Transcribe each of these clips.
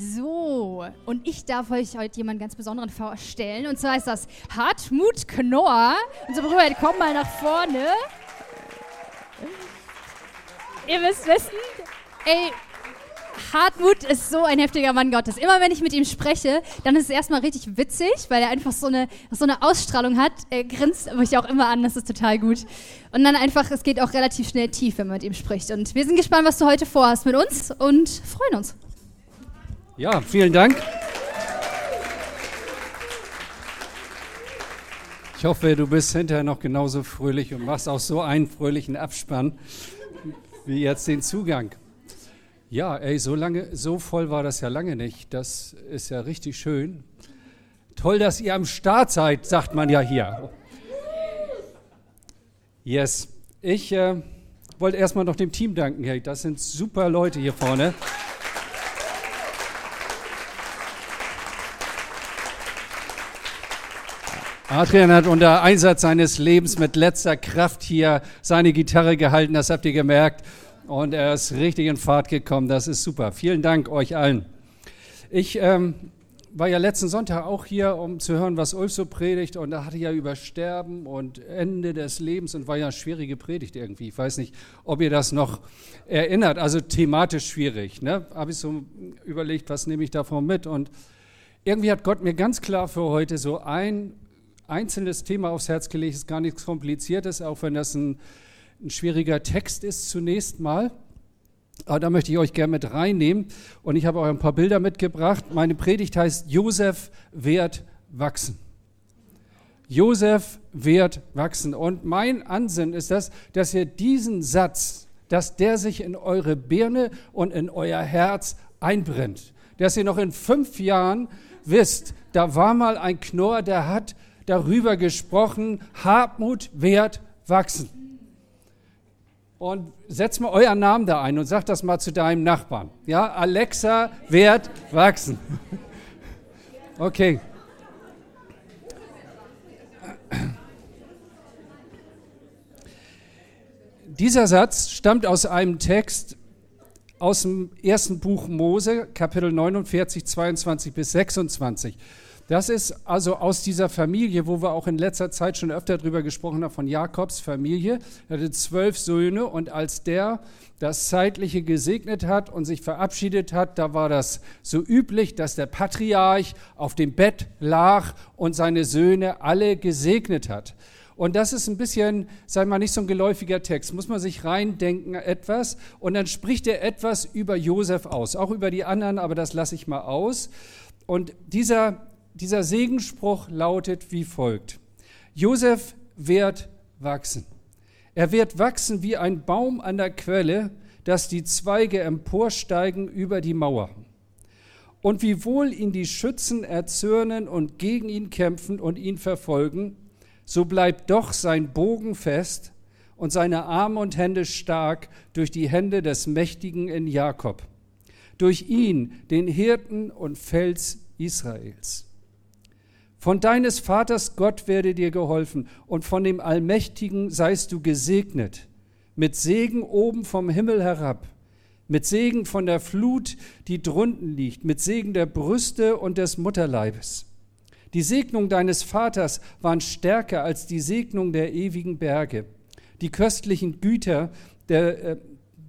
So, und ich darf euch heute jemanden ganz Besonderen vorstellen. Und zwar ist das Hartmut Knorr. Unser Bruder, komm mal nach vorne. Ihr müsst wissen, ey, Hartmut ist so ein heftiger Mann Gottes. Immer wenn ich mit ihm spreche, dann ist es erstmal richtig witzig, weil er einfach so eine, so eine Ausstrahlung hat. Er grinst mich auch immer an, das ist total gut. Und dann einfach, es geht auch relativ schnell tief, wenn man mit ihm spricht. Und wir sind gespannt, was du heute vorhast mit uns und freuen uns. Ja, vielen Dank. Ich hoffe, du bist hinterher noch genauso fröhlich und machst auch so einen fröhlichen Abspann wie jetzt den Zugang. Ja, ey, so lange, so voll war das ja lange nicht. Das ist ja richtig schön. Toll, dass ihr am Start seid, sagt man ja hier. Yes. Ich äh, wollte erstmal noch dem Team danken. Hey, das sind super Leute hier vorne. Adrian hat unter Einsatz seines Lebens mit letzter Kraft hier seine Gitarre gehalten, das habt ihr gemerkt. Und er ist richtig in Fahrt gekommen, das ist super. Vielen Dank euch allen. Ich ähm, war ja letzten Sonntag auch hier, um zu hören, was Ulf so predigt. Und da hatte ja über Sterben und Ende des Lebens und war ja eine schwierige Predigt irgendwie. Ich weiß nicht, ob ihr das noch erinnert. Also thematisch schwierig. Ne? Habe ich so überlegt, was nehme ich davon mit? Und irgendwie hat Gott mir ganz klar für heute so ein einzelnes Thema aufs Herz gelegt, ist gar nichts Kompliziertes, auch wenn das ein, ein schwieriger Text ist zunächst mal. Aber da möchte ich euch gerne mit reinnehmen. Und ich habe euch ein paar Bilder mitgebracht. Meine Predigt heißt Josef wird wachsen. Josef wird wachsen. Und mein Ansinnen ist das, dass ihr diesen Satz, dass der sich in eure Birne und in euer Herz einbrennt. Dass ihr noch in fünf Jahren wisst, da war mal ein Knorr, der hat darüber gesprochen, Hartmut wird wachsen. Und setz mal euren Namen da ein und sag das mal zu deinem Nachbarn. Ja, Alexa wird wachsen. Okay. Dieser Satz stammt aus einem Text aus dem ersten Buch Mose, Kapitel 49, 22 bis 26. Das ist also aus dieser Familie, wo wir auch in letzter Zeit schon öfter drüber gesprochen haben, von Jakobs Familie. Er hatte zwölf Söhne und als der das Zeitliche gesegnet hat und sich verabschiedet hat, da war das so üblich, dass der Patriarch auf dem Bett lag und seine Söhne alle gesegnet hat. Und das ist ein bisschen, sei mal, nicht so ein geläufiger Text. Muss man sich reindenken etwas. Und dann spricht er etwas über Josef aus. Auch über die anderen, aber das lasse ich mal aus. Und dieser dieser Segensspruch lautet wie folgt. Josef wird wachsen. Er wird wachsen wie ein Baum an der Quelle, dass die Zweige emporsteigen über die Mauer. Und wiewohl ihn die Schützen erzürnen und gegen ihn kämpfen und ihn verfolgen, so bleibt doch sein Bogen fest und seine Arme und Hände stark durch die Hände des Mächtigen in Jakob, durch ihn, den Hirten und Fels Israels. Von deines Vaters Gott werde dir geholfen und von dem Allmächtigen seist du gesegnet, mit Segen oben vom Himmel herab, mit Segen von der Flut, die drunten liegt, mit Segen der Brüste und des Mutterleibes. Die Segnung deines Vaters waren stärker als die Segnung der ewigen Berge, die köstlichen Güter der, äh,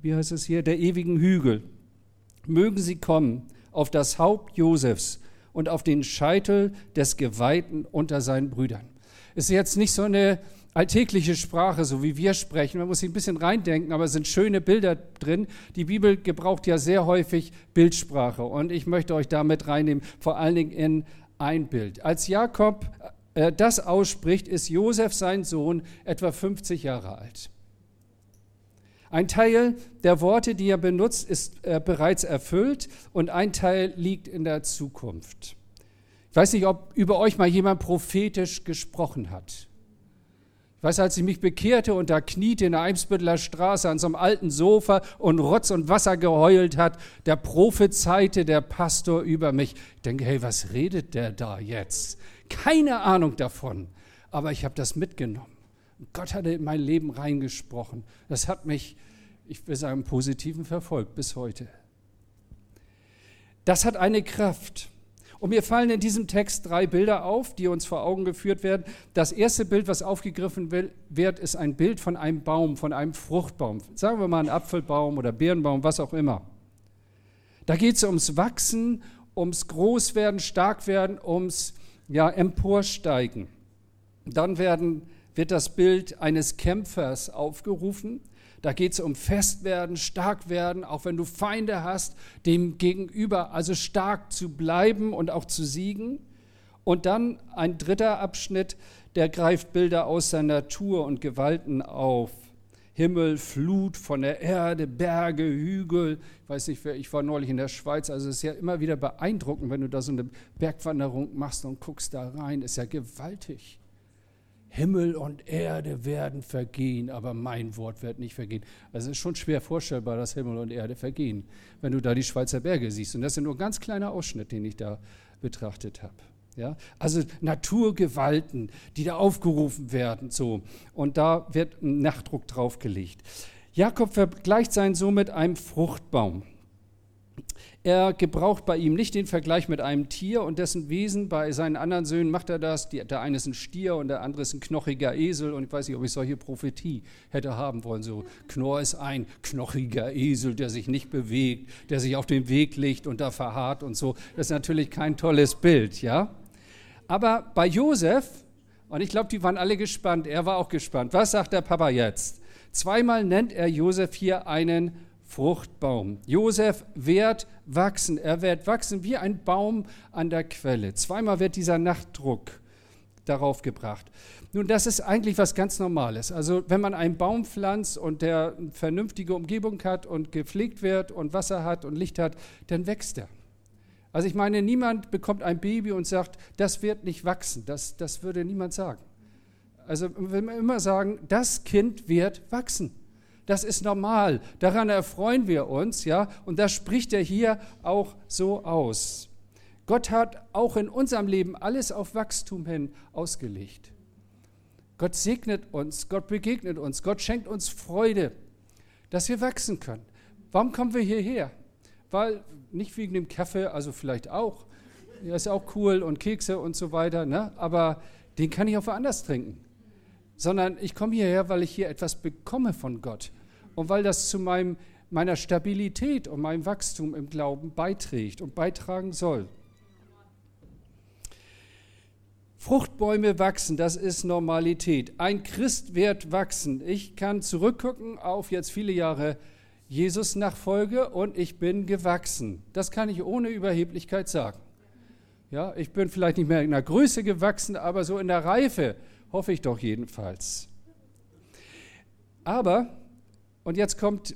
wie heißt es hier, der ewigen Hügel. Mögen sie kommen auf das Haupt Josefs und auf den Scheitel des Geweihten unter seinen Brüdern. Ist jetzt nicht so eine alltägliche Sprache, so wie wir sprechen. Man muss sich ein bisschen reindenken, aber es sind schöne Bilder drin. Die Bibel gebraucht ja sehr häufig Bildsprache und ich möchte euch damit reinnehmen, vor allen Dingen in ein Bild. Als Jakob äh, das ausspricht, ist Josef, sein Sohn, etwa 50 Jahre alt. Ein Teil der Worte, die er benutzt, ist äh, bereits erfüllt und ein Teil liegt in der Zukunft. Ich weiß nicht, ob über euch mal jemand prophetisch gesprochen hat. Ich weiß, als ich mich bekehrte und da kniete in der Eimsbütteler Straße an so einem alten Sofa und Rotz und Wasser geheult hat, da prophezeite der Pastor über mich. Ich denke, hey, was redet der da jetzt? Keine Ahnung davon, aber ich habe das mitgenommen. Gott hatte in mein Leben reingesprochen. Das hat mich, ich will sagen, Positiven verfolgt bis heute. Das hat eine Kraft. Und mir fallen in diesem Text drei Bilder auf, die uns vor Augen geführt werden. Das erste Bild, was aufgegriffen wird, ist ein Bild von einem Baum, von einem Fruchtbaum. Sagen wir mal einen Apfelbaum oder Birnbaum, was auch immer. Da geht es ums Wachsen, ums Großwerden, Starkwerden, ums ja, Emporsteigen. Dann werden, wird das Bild eines Kämpfers aufgerufen. Da geht es um Festwerden, Starkwerden, auch wenn du Feinde hast, dem gegenüber also stark zu bleiben und auch zu siegen. Und dann ein dritter Abschnitt, der greift Bilder aus der Natur und Gewalten auf. Himmel, Flut von der Erde, Berge, Hügel. Ich weiß nicht, ich war neulich in der Schweiz, also es ist ja immer wieder beeindruckend, wenn du da so eine Bergwanderung machst und guckst da rein, ist ja gewaltig. Himmel und Erde werden vergehen, aber mein Wort wird nicht vergehen. Also es ist schon schwer vorstellbar, dass Himmel und Erde vergehen, wenn du da die Schweizer Berge siehst. Und das ist nur ein ganz kleiner Ausschnitt, den ich da betrachtet habe. Ja? Also Naturgewalten, die da aufgerufen werden. So. Und da wird ein Nachdruck draufgelegt. Jakob vergleicht seinen Sohn mit einem Fruchtbaum. Er gebraucht bei ihm nicht den Vergleich mit einem Tier und dessen Wesen. Bei seinen anderen Söhnen macht er das. Die, der eine ist ein Stier und der andere ist ein knochiger Esel. Und ich weiß nicht, ob ich solche Prophetie hätte haben wollen. So, Knorr ist ein knochiger Esel, der sich nicht bewegt, der sich auf den Weg legt und da verharrt und so. Das ist natürlich kein tolles Bild, ja? Aber bei Josef, und ich glaube, die waren alle gespannt, er war auch gespannt. Was sagt der Papa jetzt? Zweimal nennt er Josef hier einen Fruchtbaum. Josef wird wachsen. Er wird wachsen wie ein Baum an der Quelle. Zweimal wird dieser Nachtdruck darauf gebracht. Nun, das ist eigentlich was ganz Normales. Also wenn man einen Baum pflanzt und der eine vernünftige Umgebung hat und gepflegt wird und Wasser hat und Licht hat, dann wächst er. Also ich meine, niemand bekommt ein Baby und sagt, das wird nicht wachsen. Das, das würde niemand sagen. Also wenn wir immer sagen, das Kind wird wachsen. Das ist normal. Daran erfreuen wir uns, ja. Und das spricht er hier auch so aus. Gott hat auch in unserem Leben alles auf Wachstum hin ausgelegt. Gott segnet uns, Gott begegnet uns, Gott schenkt uns Freude, dass wir wachsen können. Warum kommen wir hierher? Weil, nicht wegen dem Kaffee, also vielleicht auch, der ist auch cool und Kekse und so weiter, ne? aber den kann ich auch woanders trinken. Sondern ich komme hierher, weil ich hier etwas bekomme von Gott und weil das zu meinem, meiner Stabilität und meinem Wachstum im Glauben beiträgt und beitragen soll. Fruchtbäume wachsen, das ist Normalität. Ein Christ wird wachsen. Ich kann zurückgucken auf jetzt viele Jahre Jesus-Nachfolge und ich bin gewachsen. Das kann ich ohne Überheblichkeit sagen. Ja, ich bin vielleicht nicht mehr in der Größe gewachsen, aber so in der Reife hoffe ich doch jedenfalls. Aber und jetzt kommt,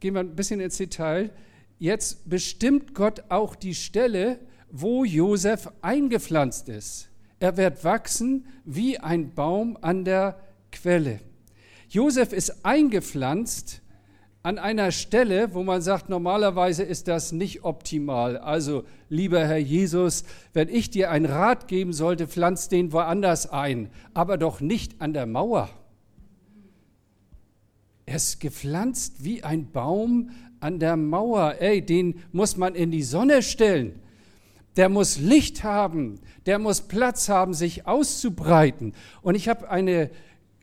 gehen wir ein bisschen ins Detail, jetzt bestimmt Gott auch die Stelle, wo Josef eingepflanzt ist. Er wird wachsen wie ein Baum an der Quelle. Josef ist eingepflanzt an einer Stelle, wo man sagt, normalerweise ist das nicht optimal. Also, lieber Herr Jesus, wenn ich dir einen Rat geben sollte, pflanz den woanders ein, aber doch nicht an der Mauer. Er ist gepflanzt wie ein Baum an der Mauer. Ey, den muss man in die Sonne stellen. Der muss Licht haben. Der muss Platz haben, sich auszubreiten. Und ich habe eine,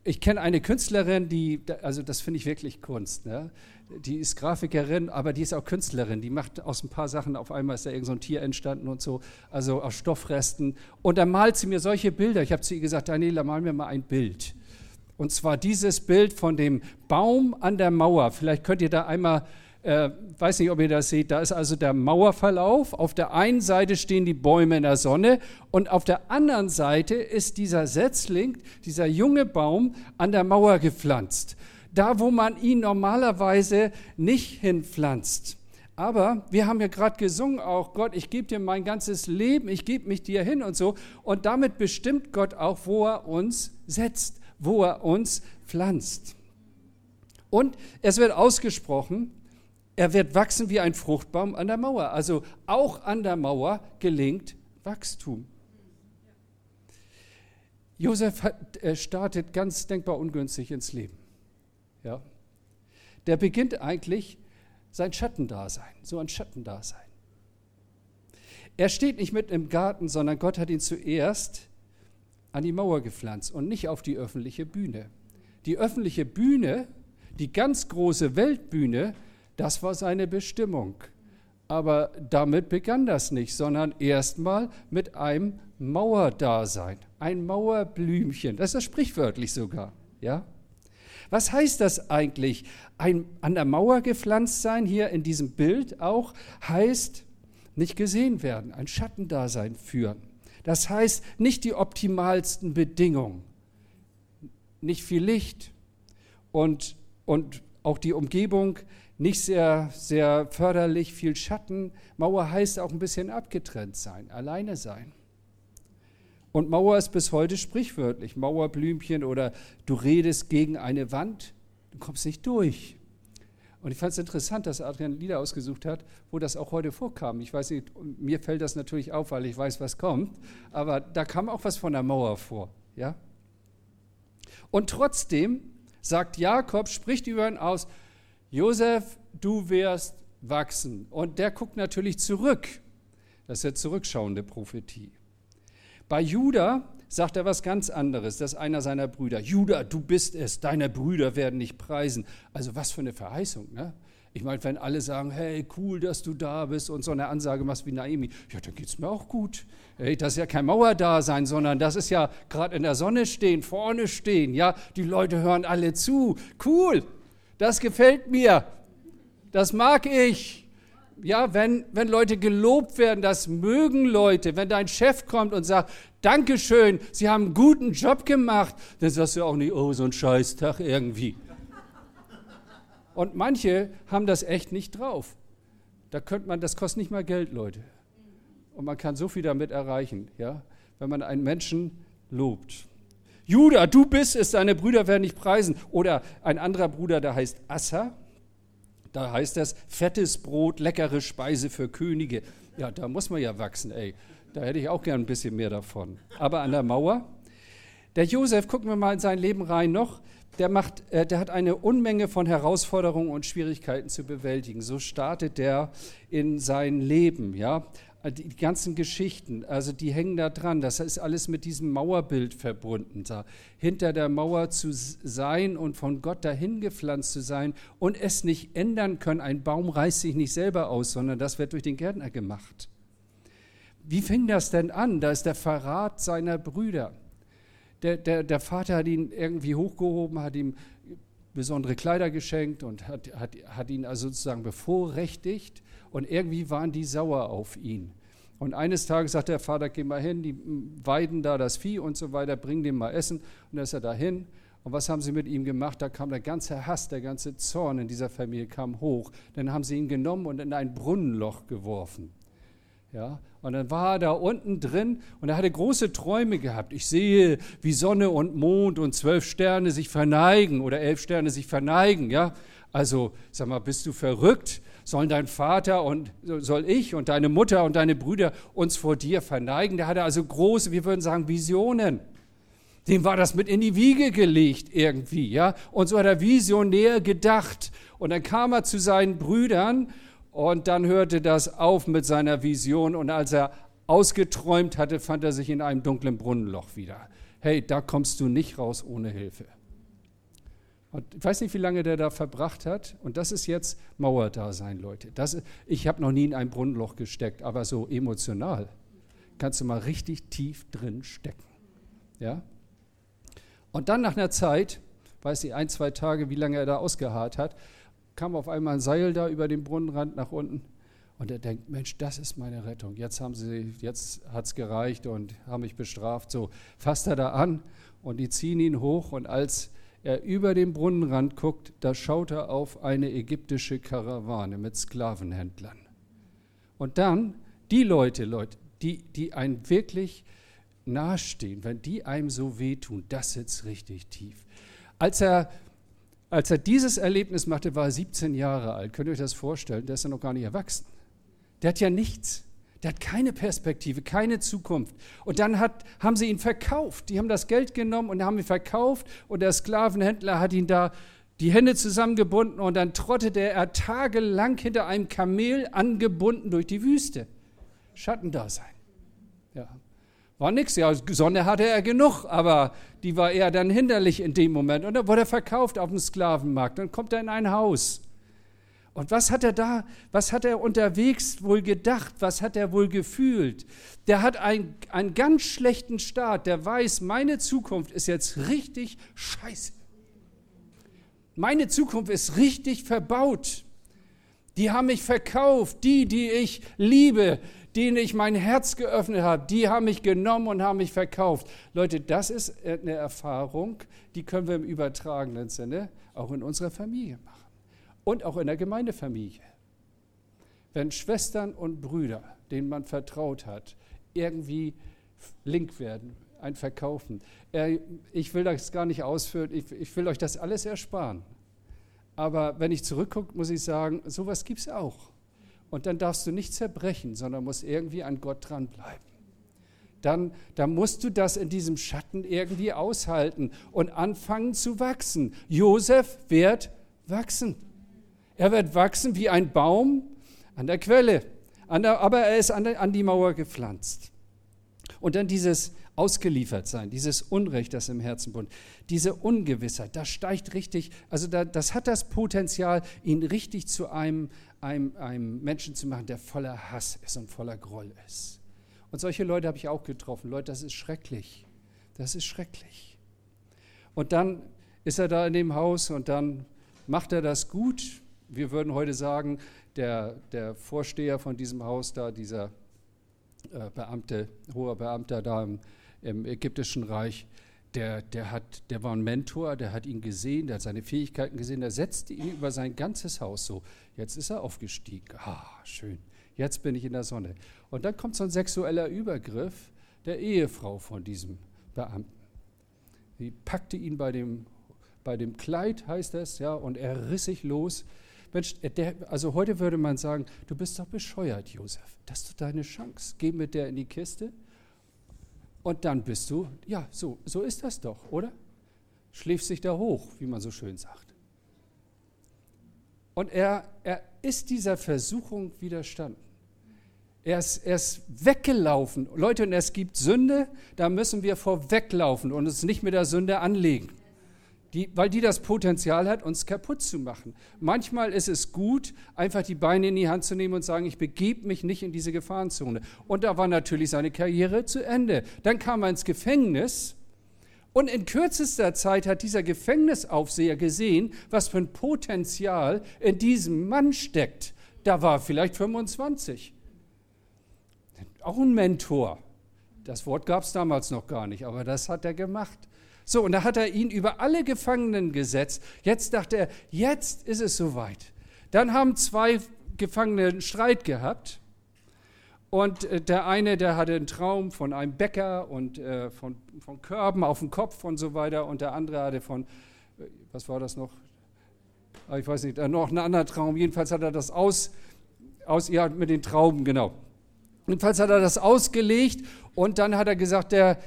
ich kenne eine Künstlerin, die, also das finde ich wirklich Kunst. Ne? Die ist Grafikerin, aber die ist auch Künstlerin. Die macht aus ein paar Sachen, auf einmal ist da irgend so Tier entstanden und so, also aus Stoffresten. Und dann malt sie mir solche Bilder. Ich habe zu ihr gesagt, Daniela, mal mir mal ein Bild. Und zwar dieses Bild von dem Baum an der Mauer. Vielleicht könnt ihr da einmal, äh, weiß nicht, ob ihr das seht, da ist also der Mauerverlauf. Auf der einen Seite stehen die Bäume in der Sonne und auf der anderen Seite ist dieser Setzling, dieser junge Baum an der Mauer gepflanzt. Da, wo man ihn normalerweise nicht hinpflanzt. Aber wir haben ja gerade gesungen auch, Gott, ich gebe dir mein ganzes Leben, ich gebe mich dir hin und so. Und damit bestimmt Gott auch, wo er uns setzt wo er uns pflanzt. Und es wird ausgesprochen, er wird wachsen wie ein Fruchtbaum an der Mauer. Also auch an der Mauer gelingt Wachstum. Josef hat, startet ganz denkbar ungünstig ins Leben. Ja. Der beginnt eigentlich sein Schattendasein, so ein Schattendasein. Er steht nicht mitten im Garten, sondern Gott hat ihn zuerst an die Mauer gepflanzt und nicht auf die öffentliche Bühne. Die öffentliche Bühne, die ganz große Weltbühne, das war seine Bestimmung. Aber damit begann das nicht, sondern erstmal mit einem Mauerdasein, ein Mauerblümchen. Das ist das sprichwörtlich sogar, ja? Was heißt das eigentlich? Ein an der Mauer gepflanzt sein, hier in diesem Bild auch, heißt nicht gesehen werden, ein Schattendasein führen. Das heißt nicht die optimalsten Bedingungen, nicht viel Licht und, und auch die Umgebung nicht sehr, sehr förderlich, viel Schatten. Mauer heißt auch ein bisschen abgetrennt sein, alleine sein. Und Mauer ist bis heute sprichwörtlich. Mauerblümchen oder du redest gegen eine Wand, du kommst nicht durch. Und ich fand es interessant, dass Adrian Lieder ausgesucht hat, wo das auch heute vorkam. Ich weiß nicht, mir fällt das natürlich auf, weil ich weiß, was kommt, aber da kam auch was von der Mauer vor. Ja? Und trotzdem sagt Jakob, spricht über ihn aus, Josef, du wirst wachsen. Und der guckt natürlich zurück. Das ist ja zurückschauende Prophetie. Bei Judah sagt er was ganz anderes. Das ist einer seiner Brüder. Judah, du bist es. Deine Brüder werden dich preisen. Also was für eine Verheißung, ne? Ich meine, wenn alle sagen, hey, cool, dass du da bist und so eine Ansage machst wie Naomi, ja, dann geht es mir auch gut. Hey, das ist ja kein Mauerdasein, sondern das ist ja gerade in der Sonne stehen, vorne stehen. Ja, die Leute hören alle zu. Cool, das gefällt mir. Das mag ich ja, wenn, wenn Leute gelobt werden, das mögen Leute. Wenn dein Chef kommt und sagt, Dankeschön, Sie haben einen guten Job gemacht, dann sagst du auch nicht, oh, so ein Scheißtag irgendwie. Und manche haben das echt nicht drauf. Da könnte man, das kostet nicht mal Geld, Leute. Und man kann so viel damit erreichen, ja, wenn man einen Menschen lobt. Judah, du bist es, deine Brüder werden dich preisen. Oder ein anderer Bruder, der heißt Assa, da heißt das, fettes Brot, leckere Speise für Könige. Ja, da muss man ja wachsen, ey. Da hätte ich auch gern ein bisschen mehr davon. Aber an der Mauer, der Josef, gucken wir mal in sein Leben rein noch, der, macht, äh, der hat eine Unmenge von Herausforderungen und Schwierigkeiten zu bewältigen. So startet der in sein Leben. Ja? Die ganzen Geschichten, also die hängen da dran. Das ist alles mit diesem Mauerbild verbunden. Da hinter der Mauer zu sein und von Gott dahin gepflanzt zu sein und es nicht ändern können. Ein Baum reißt sich nicht selber aus, sondern das wird durch den Gärtner gemacht. Wie fing das denn an? Da ist der Verrat seiner Brüder. Der, der, der Vater hat ihn irgendwie hochgehoben, hat ihm besondere Kleider geschenkt und hat, hat, hat ihn also sozusagen bevorrechtigt und irgendwie waren die sauer auf ihn. Und eines Tages sagt der Vater, geh mal hin, die weiden da das Vieh und so weiter, bring dem mal Essen. Und dann ist er dahin. Und was haben sie mit ihm gemacht? Da kam der ganze Hass, der ganze Zorn in dieser Familie kam hoch. Dann haben sie ihn genommen und in ein Brunnenloch geworfen. Ja, und dann war er da unten drin und er hatte große Träume gehabt. Ich sehe, wie Sonne und Mond und zwölf Sterne sich verneigen oder elf Sterne sich verneigen. Ja, also sag mal, bist du verrückt? sollen dein Vater und soll ich und deine Mutter und deine Brüder uns vor dir verneigen. Der hatte also große, wir würden sagen, Visionen. Dem war das mit in die Wiege gelegt irgendwie, ja. Und so hat er visionär gedacht. Und dann kam er zu seinen Brüdern und dann hörte das auf mit seiner Vision. Und als er ausgeträumt hatte, fand er sich in einem dunklen Brunnenloch wieder. Hey, da kommst du nicht raus ohne Hilfe. Und ich weiß nicht, wie lange der da verbracht hat. Und das ist jetzt Mauerdasein, Leute. Das, ich habe noch nie in ein Brunnenloch gesteckt, aber so emotional kannst du mal richtig tief drin stecken. Ja? Und dann nach einer Zeit, weiß ich, ein, zwei Tage, wie lange er da ausgeharrt hat, kam auf einmal ein Seil da über den Brunnenrand nach unten. Und er denkt, Mensch, das ist meine Rettung. Jetzt haben sie, jetzt hat es gereicht und haben mich bestraft. So fasst er da an und die ziehen ihn hoch und als er über den Brunnenrand guckt, da schaut er auf eine ägyptische Karawane mit Sklavenhändlern. Und dann die Leute, Leute, die, die einem wirklich nahestehen, wenn die einem so wehtun, das sitzt richtig tief. Als er, als er dieses Erlebnis machte, war er 17 Jahre alt. Könnt ihr euch das vorstellen? Der ist ja noch gar nicht erwachsen. Der hat ja nichts. Der hat keine Perspektive, keine Zukunft. Und dann hat, haben sie ihn verkauft. Die haben das Geld genommen und haben ihn verkauft. Und der Sklavenhändler hat ihn da die Hände zusammengebunden und dann trottete er tagelang hinter einem Kamel angebunden durch die Wüste. Schattendasein. War nichts, ja, Sonne hatte er genug, aber die war eher dann hinderlich in dem Moment. Und dann wurde er verkauft auf dem Sklavenmarkt. Dann kommt er in ein Haus. Und was hat er da, was hat er unterwegs wohl gedacht, was hat er wohl gefühlt? Der hat ein, einen ganz schlechten Start, der weiß, meine Zukunft ist jetzt richtig scheiße. Meine Zukunft ist richtig verbaut. Die haben mich verkauft, die, die ich liebe, denen ich mein Herz geöffnet habe, die haben mich genommen und haben mich verkauft. Leute, das ist eine Erfahrung, die können wir im übertragenen Sinne auch in unserer Familie machen und auch in der Gemeindefamilie. Wenn Schwestern und Brüder, denen man vertraut hat, irgendwie link werden, ein Verkaufen. Ich will das gar nicht ausführen, ich will euch das alles ersparen. Aber wenn ich zurückgucke, muss ich sagen, sowas gibt es auch. Und dann darfst du nicht zerbrechen, sondern musst irgendwie an Gott dranbleiben. Dann, dann musst du das in diesem Schatten irgendwie aushalten und anfangen zu wachsen. Josef wird wachsen. Er wird wachsen wie ein Baum an der Quelle, an der, aber er ist an, der, an die Mauer gepflanzt. Und dann dieses Ausgeliefertsein, dieses Unrecht, das im Herzen wohnt, diese Ungewissheit, das steigt richtig, also da, das hat das Potenzial, ihn richtig zu einem, einem, einem Menschen zu machen, der voller Hass ist und voller Groll ist. Und solche Leute habe ich auch getroffen. Leute, das ist schrecklich. Das ist schrecklich. Und dann ist er da in dem Haus und dann macht er das gut, wir würden heute sagen, der, der Vorsteher von diesem Haus da, dieser äh, Beamte, hoher Beamter da im, im ägyptischen Reich, der, der, hat, der war ein Mentor, der hat ihn gesehen, der hat seine Fähigkeiten gesehen, der setzte ihn über sein ganzes Haus so. Jetzt ist er aufgestiegen. Ah, schön. Jetzt bin ich in der Sonne. Und dann kommt so ein sexueller Übergriff der Ehefrau von diesem Beamten. Die packte ihn bei dem, bei dem Kleid, heißt es, ja, und er riss sich los Mensch, der, also heute würde man sagen, du bist doch bescheuert, Josef. Das ist deine Chance. Geh mit der in die Kiste und dann bist du, ja, so, so ist das doch, oder? Schläft sich da hoch, wie man so schön sagt. Und er, er ist dieser Versuchung widerstanden. Er ist, er ist weggelaufen. Leute, und es gibt Sünde, da müssen wir vorweglaufen und uns nicht mit der Sünde anlegen die, weil die das Potenzial hat, uns kaputt zu machen. Manchmal ist es gut, einfach die Beine in die Hand zu nehmen und sagen, ich begebe mich nicht in diese Gefahrenzone. Und da war natürlich seine Karriere zu Ende. Dann kam er ins Gefängnis und in kürzester Zeit hat dieser Gefängnisaufseher gesehen, was für ein Potenzial in diesem Mann steckt. Da war vielleicht 25. Auch ein Mentor. Das Wort gab es damals noch gar nicht, aber das hat er gemacht. So, und da hat er ihn über alle Gefangenen gesetzt. Jetzt dachte er, jetzt ist es soweit. Dann haben zwei Gefangene einen Streit gehabt. Und äh, der eine, der hatte einen Traum von einem Bäcker und äh, von, von Körben auf dem Kopf und so weiter. Und der andere hatte von, äh, was war das noch? Ah, ich weiß nicht, äh, noch einen anderen Traum. Jedenfalls hat er das aus, aus ja, mit den Trauben, genau. Jedenfalls hat er das ausgelegt und dann hat er gesagt, der,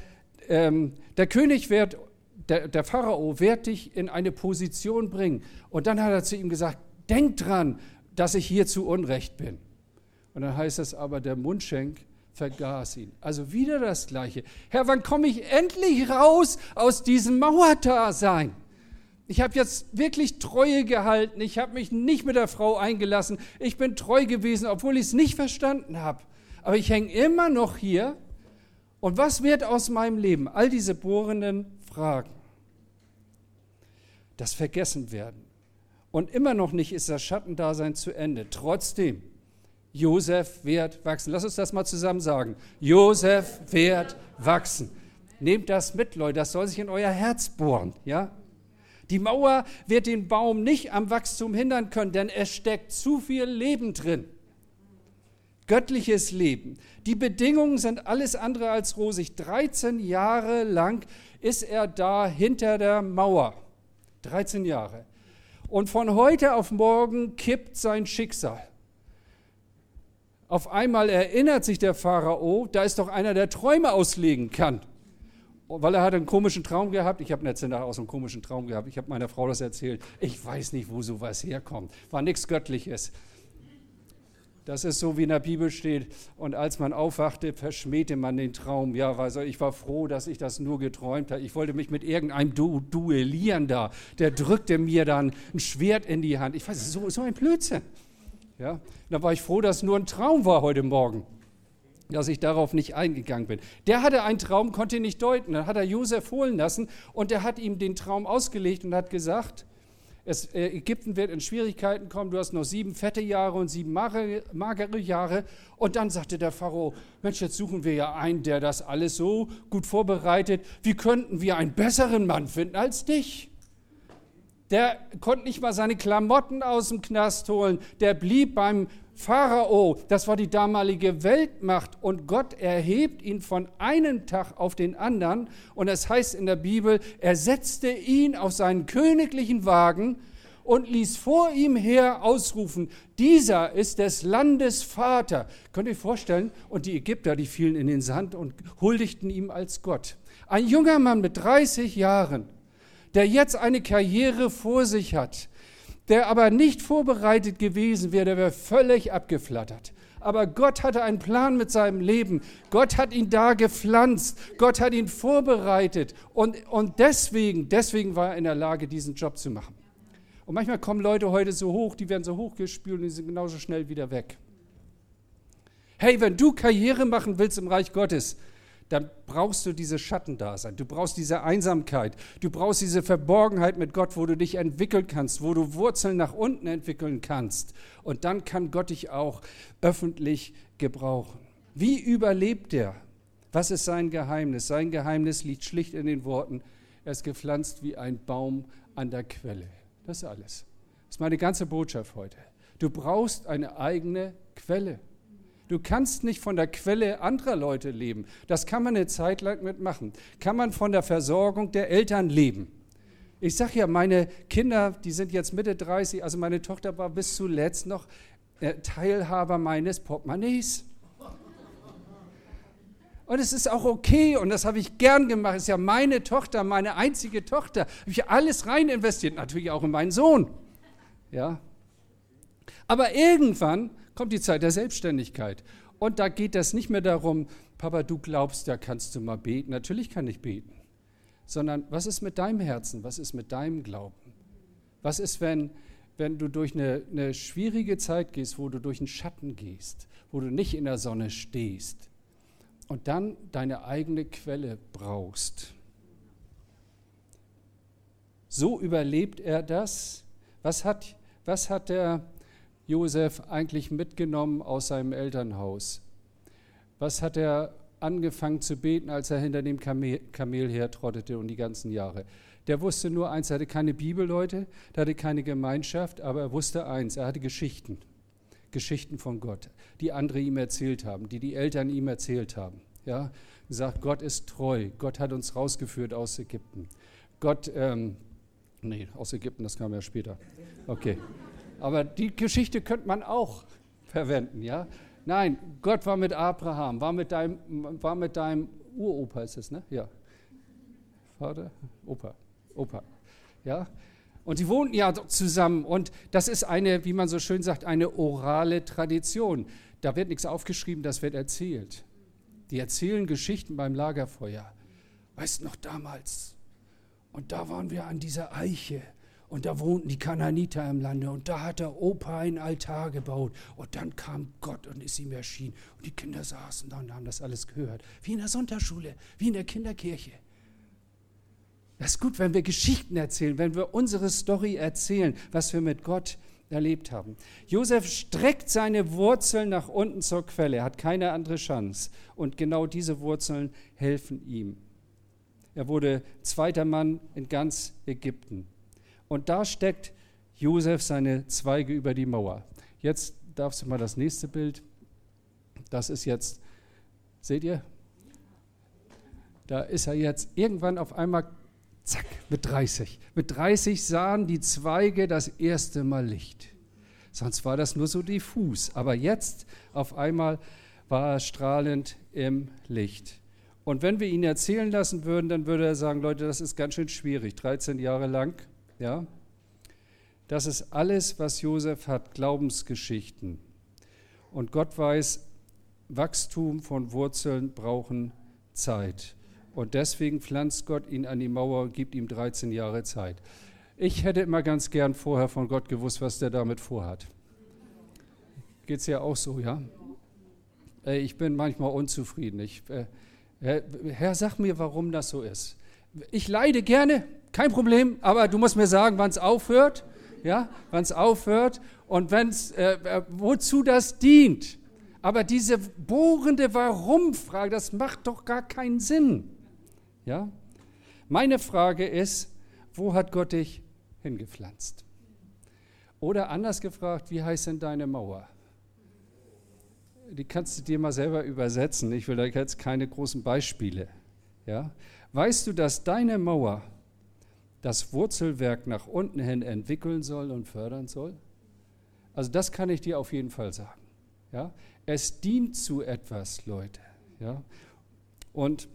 ähm, der König wird, der, der Pharao wird dich in eine Position bringen. Und dann hat er zu ihm gesagt, denk dran, dass ich hier zu Unrecht bin. Und dann heißt es aber, der Mundschenk vergaß ihn. Also wieder das Gleiche. Herr, wann komme ich endlich raus aus diesem Mauerdasein? Ich habe jetzt wirklich Treue gehalten. Ich habe mich nicht mit der Frau eingelassen. Ich bin treu gewesen, obwohl ich es nicht verstanden habe. Aber ich hänge immer noch hier und was wird aus meinem Leben? All diese bohrenden Fragen. Das vergessen werden. Und immer noch nicht ist das Schattendasein zu Ende. Trotzdem, Josef wird wachsen. Lass uns das mal zusammen sagen. Josef wird wachsen. Nehmt das mit, Leute. Das soll sich in euer Herz bohren. Ja? Die Mauer wird den Baum nicht am Wachstum hindern können, denn es steckt zu viel Leben drin göttliches Leben. Die Bedingungen sind alles andere als rosig. 13 Jahre lang ist er da hinter der Mauer. 13 Jahre. Und von heute auf morgen kippt sein Schicksal. Auf einmal erinnert sich der Pharao, da ist doch einer, der Träume auslegen kann. Weil er hat einen komischen Traum gehabt. Ich habe letzte Nacht auch so einen komischen Traum gehabt. Ich habe meiner Frau das erzählt. Ich weiß nicht, wo sowas herkommt. War nichts Göttliches. Das ist so, wie in der Bibel steht. Und als man aufwachte, verschmähte man den Traum. Ja, also ich war froh, dass ich das nur geträumt habe. Ich wollte mich mit irgendeinem du duellieren da. Der drückte mir dann ein Schwert in die Hand. Ich weiß, so, so ein Blödsinn. Ja, da war ich froh, dass nur ein Traum war heute Morgen dass ich darauf nicht eingegangen bin. Der hatte einen Traum, konnte ihn nicht deuten. Dann hat er Josef holen lassen und der hat ihm den Traum ausgelegt und hat gesagt, es, äh, Ägypten wird in Schwierigkeiten kommen, du hast noch sieben fette Jahre und sieben magere, magere Jahre. Und dann sagte der Pharao, Mensch, jetzt suchen wir ja einen, der das alles so gut vorbereitet. Wie könnten wir einen besseren Mann finden als dich? Der konnte nicht mal seine Klamotten aus dem Knast holen. Der blieb beim Pharao. Das war die damalige Weltmacht. Und Gott erhebt ihn von einem Tag auf den anderen. Und es heißt in der Bibel, er setzte ihn auf seinen königlichen Wagen und ließ vor ihm her ausrufen, dieser ist des Landes Vater. Könnt ihr euch vorstellen? Und die Ägypter, die fielen in den Sand und huldigten ihm als Gott. Ein junger Mann mit 30 Jahren der jetzt eine Karriere vor sich hat, der aber nicht vorbereitet gewesen wäre, der wäre völlig abgeflattert. Aber Gott hatte einen Plan mit seinem Leben. Gott hat ihn da gepflanzt. Gott hat ihn vorbereitet. Und, und deswegen, deswegen war er in der Lage, diesen Job zu machen. Und manchmal kommen Leute heute so hoch, die werden so hochgespült und die sind genauso schnell wieder weg. Hey, wenn du Karriere machen willst im Reich Gottes, dann brauchst du diese Schattendasein, du brauchst diese Einsamkeit, du brauchst diese Verborgenheit mit Gott, wo du dich entwickeln kannst, wo du Wurzeln nach unten entwickeln kannst. Und dann kann Gott dich auch öffentlich gebrauchen. Wie überlebt er? Was ist sein Geheimnis? Sein Geheimnis liegt schlicht in den Worten, er ist gepflanzt wie ein Baum an der Quelle. Das ist alles. Das ist meine ganze Botschaft heute. Du brauchst eine eigene Quelle. Du kannst nicht von der Quelle anderer Leute leben. Das kann man eine Zeit lang mitmachen. Kann man von der Versorgung der Eltern leben. Ich sage ja, meine Kinder, die sind jetzt Mitte 30, also meine Tochter war bis zuletzt noch äh, Teilhaber meines Portemonnaies. Und es ist auch okay und das habe ich gern gemacht. Es ist ja meine Tochter, meine einzige Tochter. Habe ich alles rein investiert, natürlich auch in meinen Sohn. Ja. Aber irgendwann kommt die Zeit der Selbstständigkeit. Und da geht es nicht mehr darum, Papa, du glaubst, da kannst du mal beten. Natürlich kann ich beten. Sondern was ist mit deinem Herzen? Was ist mit deinem Glauben? Was ist, wenn, wenn du durch eine, eine schwierige Zeit gehst, wo du durch einen Schatten gehst, wo du nicht in der Sonne stehst und dann deine eigene Quelle brauchst? So überlebt er das. Was hat, was hat der Josef eigentlich mitgenommen aus seinem Elternhaus? Was hat er angefangen zu beten, als er hinter dem Kamel, Kamel hertrottete und die ganzen Jahre? Der wusste nur eins, er hatte keine Bibel, Leute, der hatte keine Gemeinschaft, aber er wusste eins, er hatte Geschichten. Geschichten von Gott, die andere ihm erzählt haben, die die Eltern ihm erzählt haben. Ja, sagt, Gott ist treu, Gott hat uns rausgeführt aus Ägypten. Gott, ähm, nee, aus Ägypten, das kam ja später. Okay. Aber die Geschichte könnte man auch verwenden, ja? Nein, Gott war mit Abraham, war mit deinem, war mit deinem Uropa, ist es, ne? Ja. Vater? Opa. Opa. Ja? Und sie wohnten ja zusammen. Und das ist eine, wie man so schön sagt, eine orale Tradition. Da wird nichts aufgeschrieben, das wird erzählt. Die erzählen Geschichten beim Lagerfeuer. Weißt du noch damals? Und da waren wir an dieser Eiche und da wohnten die Kananiter im Lande und da hat der Opa einen Altar gebaut. Und dann kam Gott und ist ihm erschienen. Und die Kinder saßen da und haben das alles gehört. Wie in der Sonntagsschule, wie in der Kinderkirche. Das ist gut, wenn wir Geschichten erzählen, wenn wir unsere Story erzählen, was wir mit Gott erlebt haben. Josef streckt seine Wurzeln nach unten zur Quelle, er hat keine andere Chance. Und genau diese Wurzeln helfen ihm. Er wurde zweiter Mann in ganz Ägypten. Und da steckt Josef seine Zweige über die Mauer. Jetzt darfst du mal das nächste Bild. Das ist jetzt, seht ihr? Da ist er jetzt irgendwann auf einmal, zack, mit 30. Mit 30 sahen die Zweige das erste Mal Licht. Sonst war das nur so diffus. Aber jetzt auf einmal war er strahlend im Licht. Und wenn wir ihn erzählen lassen würden, dann würde er sagen, Leute, das ist ganz schön schwierig, 13 Jahre lang ja? Das ist alles, was Josef hat, Glaubensgeschichten. Und Gott weiß, Wachstum von Wurzeln brauchen Zeit. Und deswegen pflanzt Gott ihn an die Mauer und gibt ihm 13 Jahre Zeit. Ich hätte immer ganz gern vorher von Gott gewusst, was der damit vorhat. Geht es ja auch so, ja? Ich bin manchmal unzufrieden. Ich, äh, Herr, Herr, sag mir, warum das so ist. Ich leide gerne, kein Problem, aber du musst mir sagen, wann es aufhört, ja, wann es aufhört und wenn's, äh, äh, wozu das dient. Aber diese bohrende Warum-Frage, das macht doch gar keinen Sinn. Ja? Meine Frage ist, wo hat Gott dich hingepflanzt? Oder anders gefragt, wie heißt denn deine Mauer? Die kannst du dir mal selber übersetzen. Ich will da jetzt keine großen Beispiele. Ja? Weißt du, dass deine Mauer das Wurzelwerk nach unten hin entwickeln soll und fördern soll? Also das kann ich dir auf jeden Fall sagen. Ja? Es dient zu etwas, Leute. Ja? Und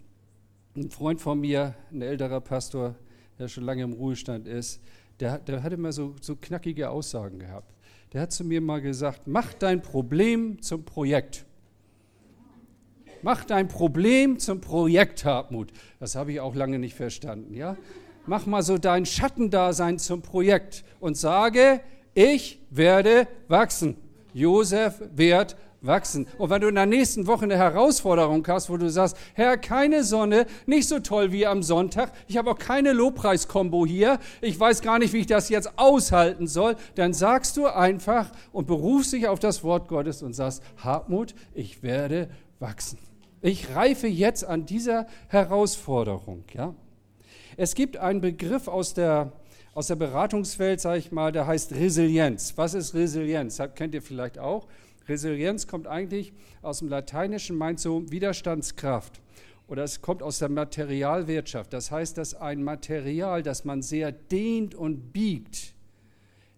ein Freund von mir, ein älterer Pastor, der schon lange im Ruhestand ist, der, der hat immer so, so knackige Aussagen gehabt. Der hat zu mir mal gesagt, mach dein Problem zum Projekt. Mach dein Problem zum Projekt, Hartmut. Das habe ich auch lange nicht verstanden. Ja? Mach mal so dein Schattendasein zum Projekt und sage, ich werde wachsen. Josef wird wachsen. Und wenn du in der nächsten Woche eine Herausforderung hast, wo du sagst, Herr, keine Sonne, nicht so toll wie am Sonntag, ich habe auch keine Lobpreiskombo hier, ich weiß gar nicht, wie ich das jetzt aushalten soll, dann sagst du einfach und berufst dich auf das Wort Gottes und sagst, Hartmut, ich werde wachsen. Ich reife jetzt an dieser Herausforderung. Ja? Es gibt einen Begriff aus der, aus der Beratungswelt, sage ich mal, der heißt Resilienz. Was ist Resilienz? Das kennt ihr vielleicht auch. Resilienz kommt eigentlich aus dem Lateinischen, meint so Widerstandskraft. Oder es kommt aus der Materialwirtschaft. Das heißt, dass ein Material, das man sehr dehnt und biegt,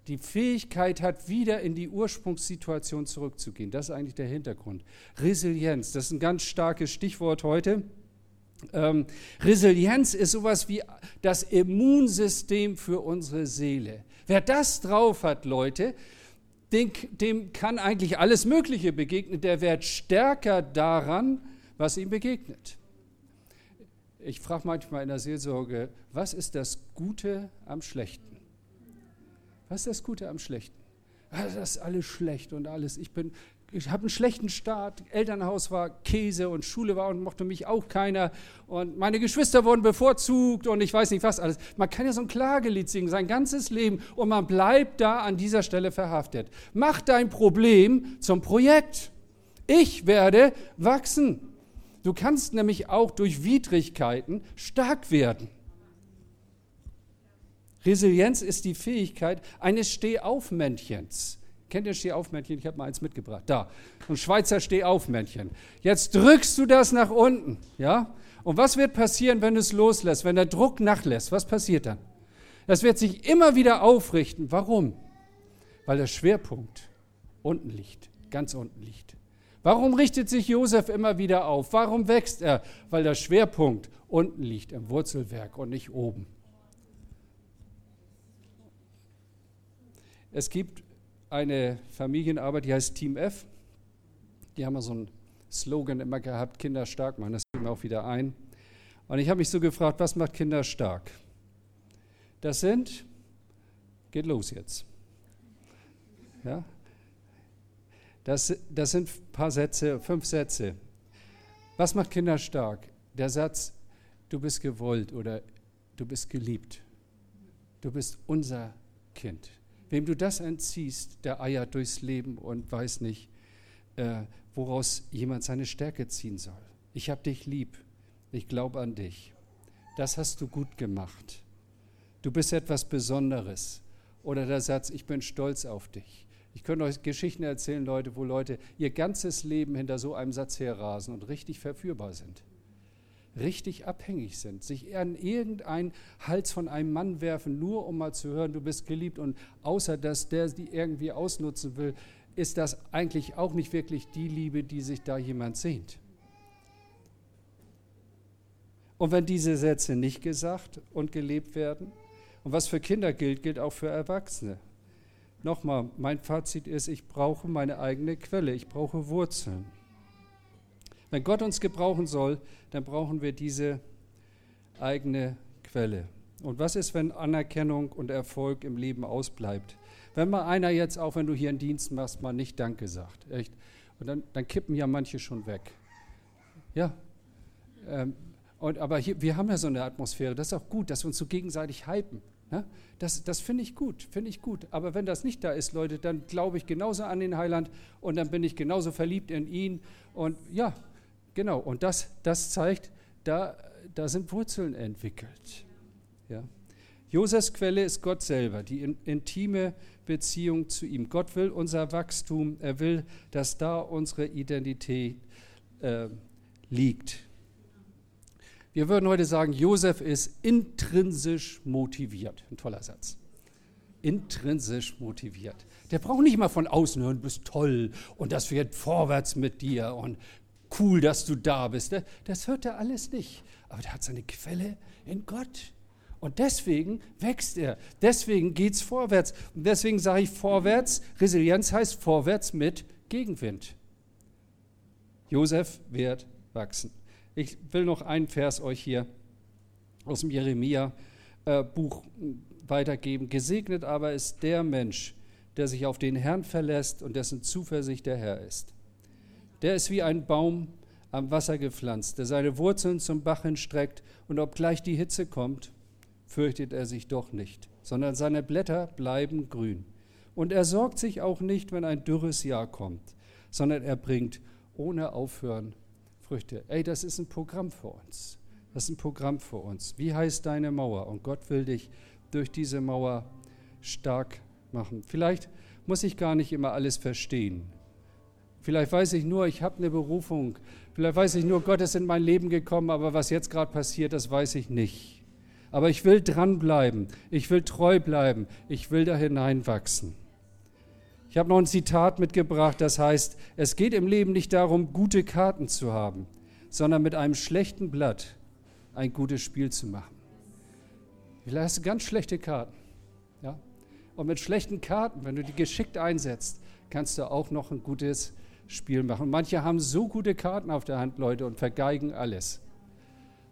die Fähigkeit hat, wieder in die Ursprungssituation zurückzugehen. Das ist eigentlich der Hintergrund. Resilienz, das ist ein ganz starkes Stichwort heute. Ähm, Resilienz ist sowas wie das Immunsystem für unsere Seele. Wer das drauf hat, Leute, dem, dem kann eigentlich alles Mögliche begegnen. Der wird stärker daran, was ihm begegnet. Ich frage manchmal in der Seelsorge, was ist das Gute am Schlechten? Was ist das Gute am Schlechten? Das ist alles schlecht und alles. Ich bin ich habe einen schlechten Start. Elternhaus war Käse und Schule war und mochte mich auch keiner. Und meine Geschwister wurden bevorzugt und ich weiß nicht was alles. Man kann ja so ein Klagelied singen, sein ganzes Leben und man bleibt da an dieser Stelle verhaftet. Mach dein Problem zum Projekt. Ich werde wachsen. Du kannst nämlich auch durch Widrigkeiten stark werden. Resilienz ist die Fähigkeit eines Stehaufmännchens Kennt ihr Stehaufmännchen? Ich habe mal eins mitgebracht. Da, ein Schweizer Stehaufmännchen. Jetzt drückst du das nach unten, ja? Und was wird passieren, wenn du es loslässt, wenn der Druck nachlässt? Was passiert dann? Das wird sich immer wieder aufrichten. Warum? Weil der Schwerpunkt unten liegt, ganz unten liegt. Warum richtet sich Josef immer wieder auf? Warum wächst er? Weil der Schwerpunkt unten liegt, im Wurzelwerk und nicht oben. Es gibt eine Familienarbeit, die heißt Team F. Die haben so einen Slogan immer gehabt, Kinder stark machen. Das fällt mir auch wieder ein. Und ich habe mich so gefragt, was macht Kinder stark? Das sind, geht los jetzt. Ja? Das, das sind ein paar Sätze, fünf Sätze. Was macht Kinder stark? Der Satz, du bist gewollt oder du bist geliebt. Du bist unser Kind. Wem du das entziehst, der eiert durchs Leben und weiß nicht, äh, woraus jemand seine Stärke ziehen soll. Ich habe dich lieb. Ich glaube an dich. Das hast du gut gemacht. Du bist etwas Besonderes. Oder der Satz, ich bin stolz auf dich. Ich könnte euch Geschichten erzählen, Leute, wo Leute ihr ganzes Leben hinter so einem Satz herrasen und richtig verführbar sind richtig abhängig sind, sich an irgendeinen Hals von einem Mann werfen, nur um mal zu hören, du bist geliebt und außer dass der die irgendwie ausnutzen will, ist das eigentlich auch nicht wirklich die Liebe, die sich da jemand sehnt. Und wenn diese Sätze nicht gesagt und gelebt werden, und was für Kinder gilt, gilt auch für Erwachsene. nochmal, mein Fazit ist, ich brauche meine eigene Quelle, ich brauche Wurzeln. Wenn Gott uns gebrauchen soll, dann brauchen wir diese eigene Quelle. Und was ist, wenn Anerkennung und Erfolg im Leben ausbleibt? Wenn mal einer jetzt, auch wenn du hier einen Dienst machst, mal nicht Danke sagt, echt? Und dann, dann kippen ja manche schon weg. Ja. Ähm, und, aber hier, wir haben ja so eine Atmosphäre, das ist auch gut, dass wir uns so gegenseitig hypen. Ne? Das, das finde ich gut, finde ich gut. Aber wenn das nicht da ist, Leute, dann glaube ich genauso an den Heiland und dann bin ich genauso verliebt in ihn. Und ja, genau. Und das, das zeigt, da, da sind Wurzeln entwickelt. Ja. Josefs Quelle ist Gott selber, die intime Beziehung zu ihm. Gott will unser Wachstum, er will, dass da unsere Identität äh, liegt. Wir würden heute sagen, Josef ist intrinsisch motiviert. Ein toller Satz. Intrinsisch motiviert. Der braucht nicht mal von außen hören, du bist toll und das wird vorwärts mit dir und cool, dass du da bist. Das hört er alles nicht. Aber der hat seine Quelle in Gott. Und deswegen wächst er. Deswegen geht es vorwärts. Und deswegen sage ich vorwärts. Resilienz heißt vorwärts mit Gegenwind. Josef wird wachsen. Ich will noch einen Vers euch hier aus dem Jeremia-Buch äh, weitergeben. Gesegnet aber ist der Mensch, der sich auf den Herrn verlässt und dessen Zuversicht der Herr ist. Der ist wie ein Baum am Wasser gepflanzt, der seine Wurzeln zum Bach hinstreckt und obgleich die Hitze kommt, fürchtet er sich doch nicht, sondern seine Blätter bleiben grün. Und er sorgt sich auch nicht, wenn ein dürres Jahr kommt, sondern er bringt ohne Aufhören Früchte. Ey, das ist ein Programm für uns. Das ist ein Programm für uns. Wie heißt deine Mauer? Und Gott will dich durch diese Mauer stark machen. Vielleicht muss ich gar nicht immer alles verstehen. Vielleicht weiß ich nur, ich habe eine Berufung. Vielleicht weiß ich nur, Gott ist in mein Leben gekommen, aber was jetzt gerade passiert, das weiß ich nicht. Aber ich will dranbleiben. Ich will treu bleiben. Ich will da hineinwachsen. Ich habe noch ein Zitat mitgebracht, das heißt, es geht im Leben nicht darum, gute Karten zu haben, sondern mit einem schlechten Blatt ein gutes Spiel zu machen. Vielleicht hast du ganz schlechte Karten. Ja? Und mit schlechten Karten, wenn du die geschickt einsetzt, kannst du auch noch ein gutes Spiel machen. Manche haben so gute Karten auf der Hand, Leute, und vergeigen alles.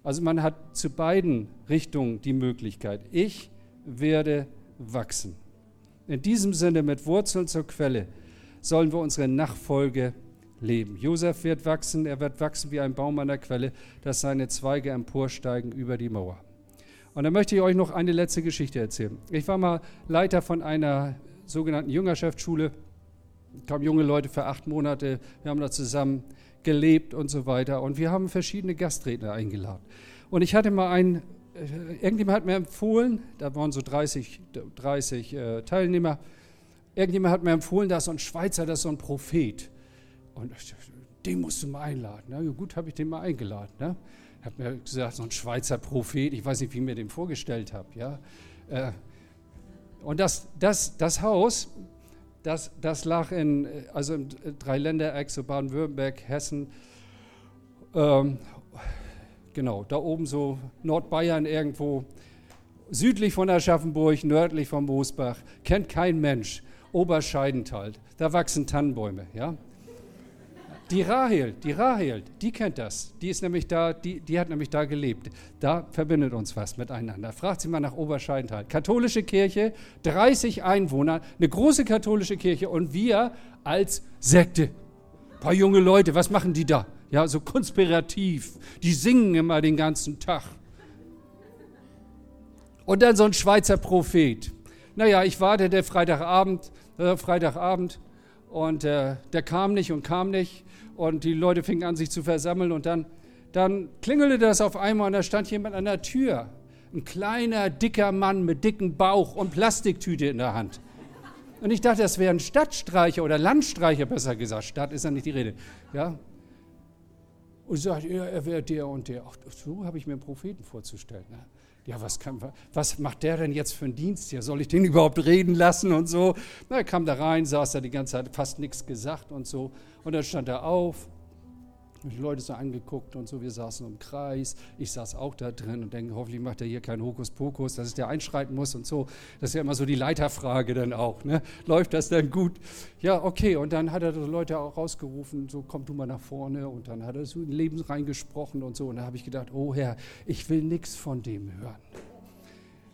Also man hat zu beiden Richtungen die Möglichkeit. Ich werde wachsen. In diesem Sinne mit Wurzeln zur Quelle sollen wir unsere Nachfolge leben. Josef wird wachsen, er wird wachsen wie ein Baum an der Quelle, dass seine Zweige emporsteigen über die Mauer. Und dann möchte ich euch noch eine letzte Geschichte erzählen. Ich war mal Leiter von einer sogenannten Jüngerschaftsschule. Kamen junge Leute für acht Monate, wir haben da zusammen gelebt und so weiter. Und wir haben verschiedene Gastredner eingeladen. Und ich hatte mal einen äh, irgendjemand hat mir empfohlen, da waren so 30, 30 äh, Teilnehmer, irgendjemand hat mir empfohlen, da ist so ein Schweizer, das ist so ein Prophet. Und den musst du mal einladen. Na ja, gut, habe ich den mal eingeladen. Ne? Hat mir gesagt, so ein Schweizer Prophet, ich weiß nicht, wie ich mir den vorgestellt habe. Ja? Äh, und das, das, das Haus, das, das lag in, also im Dreiländereck, so Baden-Württemberg, Hessen ähm, Genau, da oben so Nordbayern irgendwo, südlich von Aschaffenburg, nördlich von Moosbach, kennt kein Mensch. Oberscheidental, da wachsen Tannenbäume, ja. Die Rahel, die Rahel, die kennt das. Die ist nämlich da, die, die hat nämlich da gelebt. Da verbindet uns was miteinander. Fragt sie mal nach Oberscheidental. Katholische Kirche, 30 Einwohner, eine große katholische Kirche und wir als Sekte. Ein paar junge Leute, was machen die da? ja, so konspirativ. Die singen immer den ganzen Tag. Und dann so ein Schweizer Prophet. Naja, ich warte der Freitagabend, äh, Freitagabend und äh, der kam nicht und kam nicht und die Leute fingen an, sich zu versammeln und dann, dann klingelte das auf einmal und da stand jemand an der Tür. Ein kleiner, dicker Mann mit dicken Bauch und Plastiktüte in der Hand. Und ich dachte, das wäre ein Stadtstreicher oder Landstreicher, besser gesagt. Stadt ist ja nicht die Rede. Ja? und sagt, ja, er wäre der und der. Ach, so habe ich mir einen Propheten vorzustellen. Ne? Ja, was, kann, was macht der denn jetzt für einen Dienst hier? Soll ich den überhaupt reden lassen und so? Na, er kam da rein, saß da die ganze Zeit, fast nichts gesagt und so. Und dann stand er auf die Leute so angeguckt und so, wir saßen im Kreis, ich saß auch da drin und denke, hoffentlich macht er hier keinen Hokuspokus, dass es der einschreiten muss und so. Das ist ja immer so die Leiterfrage dann auch. Ne? Läuft das dann gut? Ja, okay. Und dann hat er die Leute auch rausgerufen, so komm du mal nach vorne und dann hat er so in Leben reingesprochen und so. Und da habe ich gedacht, oh Herr, ich will nichts von dem hören.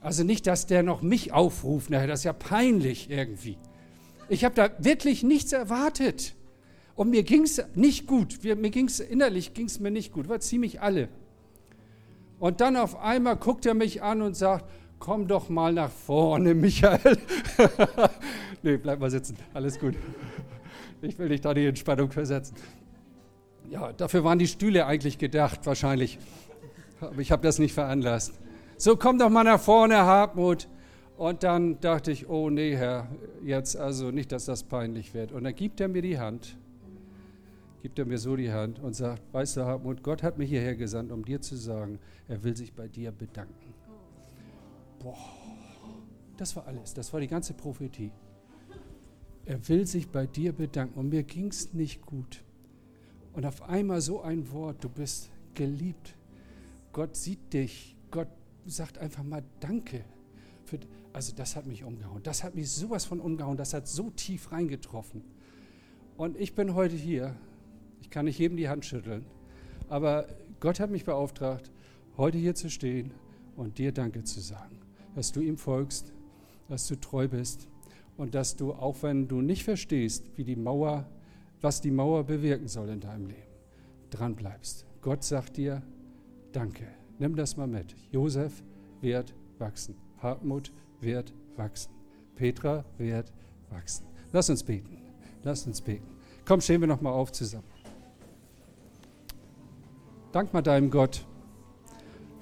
Also nicht, dass der noch mich aufruft, das ist ja peinlich irgendwie. Ich habe da wirklich nichts erwartet. Und mir ging es nicht gut. Mir ging es innerlich ging es mir nicht gut. War ziemlich alle. Und dann auf einmal guckt er mich an und sagt, komm doch mal nach vorne, Michael. nee, bleib mal sitzen. Alles gut. Ich will dich da die Entspannung versetzen. Ja, dafür waren die Stühle eigentlich gedacht, wahrscheinlich. Aber ich habe das nicht veranlasst. So, komm doch mal nach vorne, Hartmut. Und dann dachte ich, oh nee, Herr, jetzt also nicht, dass das peinlich wird. Und dann gibt er mir die Hand gibt er mir so die Hand und sagt, weißt du, Hartmut, Gott hat mich hierher gesandt, um dir zu sagen, er will sich bei dir bedanken. Boah, das war alles, das war die ganze Prophetie. Er will sich bei dir bedanken und mir ging es nicht gut. Und auf einmal so ein Wort, du bist geliebt. Gott sieht dich, Gott sagt einfach mal Danke. Für, also das hat mich umgehauen, das hat mich sowas von umgehauen, das hat so tief reingetroffen. Und ich bin heute hier ich kann nicht jedem die Hand schütteln. Aber Gott hat mich beauftragt, heute hier zu stehen und dir Danke zu sagen, dass du ihm folgst, dass du treu bist und dass du, auch wenn du nicht verstehst, wie die Mauer, was die Mauer bewirken soll in deinem Leben, dran bleibst. Gott sagt dir Danke. Nimm das mal mit. Josef wird wachsen. Hartmut wird wachsen. Petra wird wachsen. Lass uns beten. Lass uns beten. Komm, stehen wir noch mal auf zusammen. Dank mal deinem Gott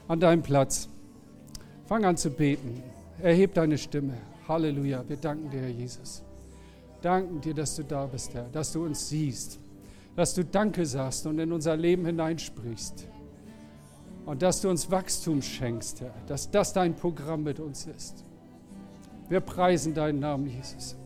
an deinem Platz. Fang an zu beten. Erheb deine Stimme. Halleluja. Wir danken dir, Herr Jesus. Danken dir, dass du da bist, Herr, dass du uns siehst, dass du Danke sagst und in unser Leben hineinsprichst. Und dass du uns Wachstum schenkst, Herr, dass das dein Programm mit uns ist. Wir preisen deinen Namen, Jesus.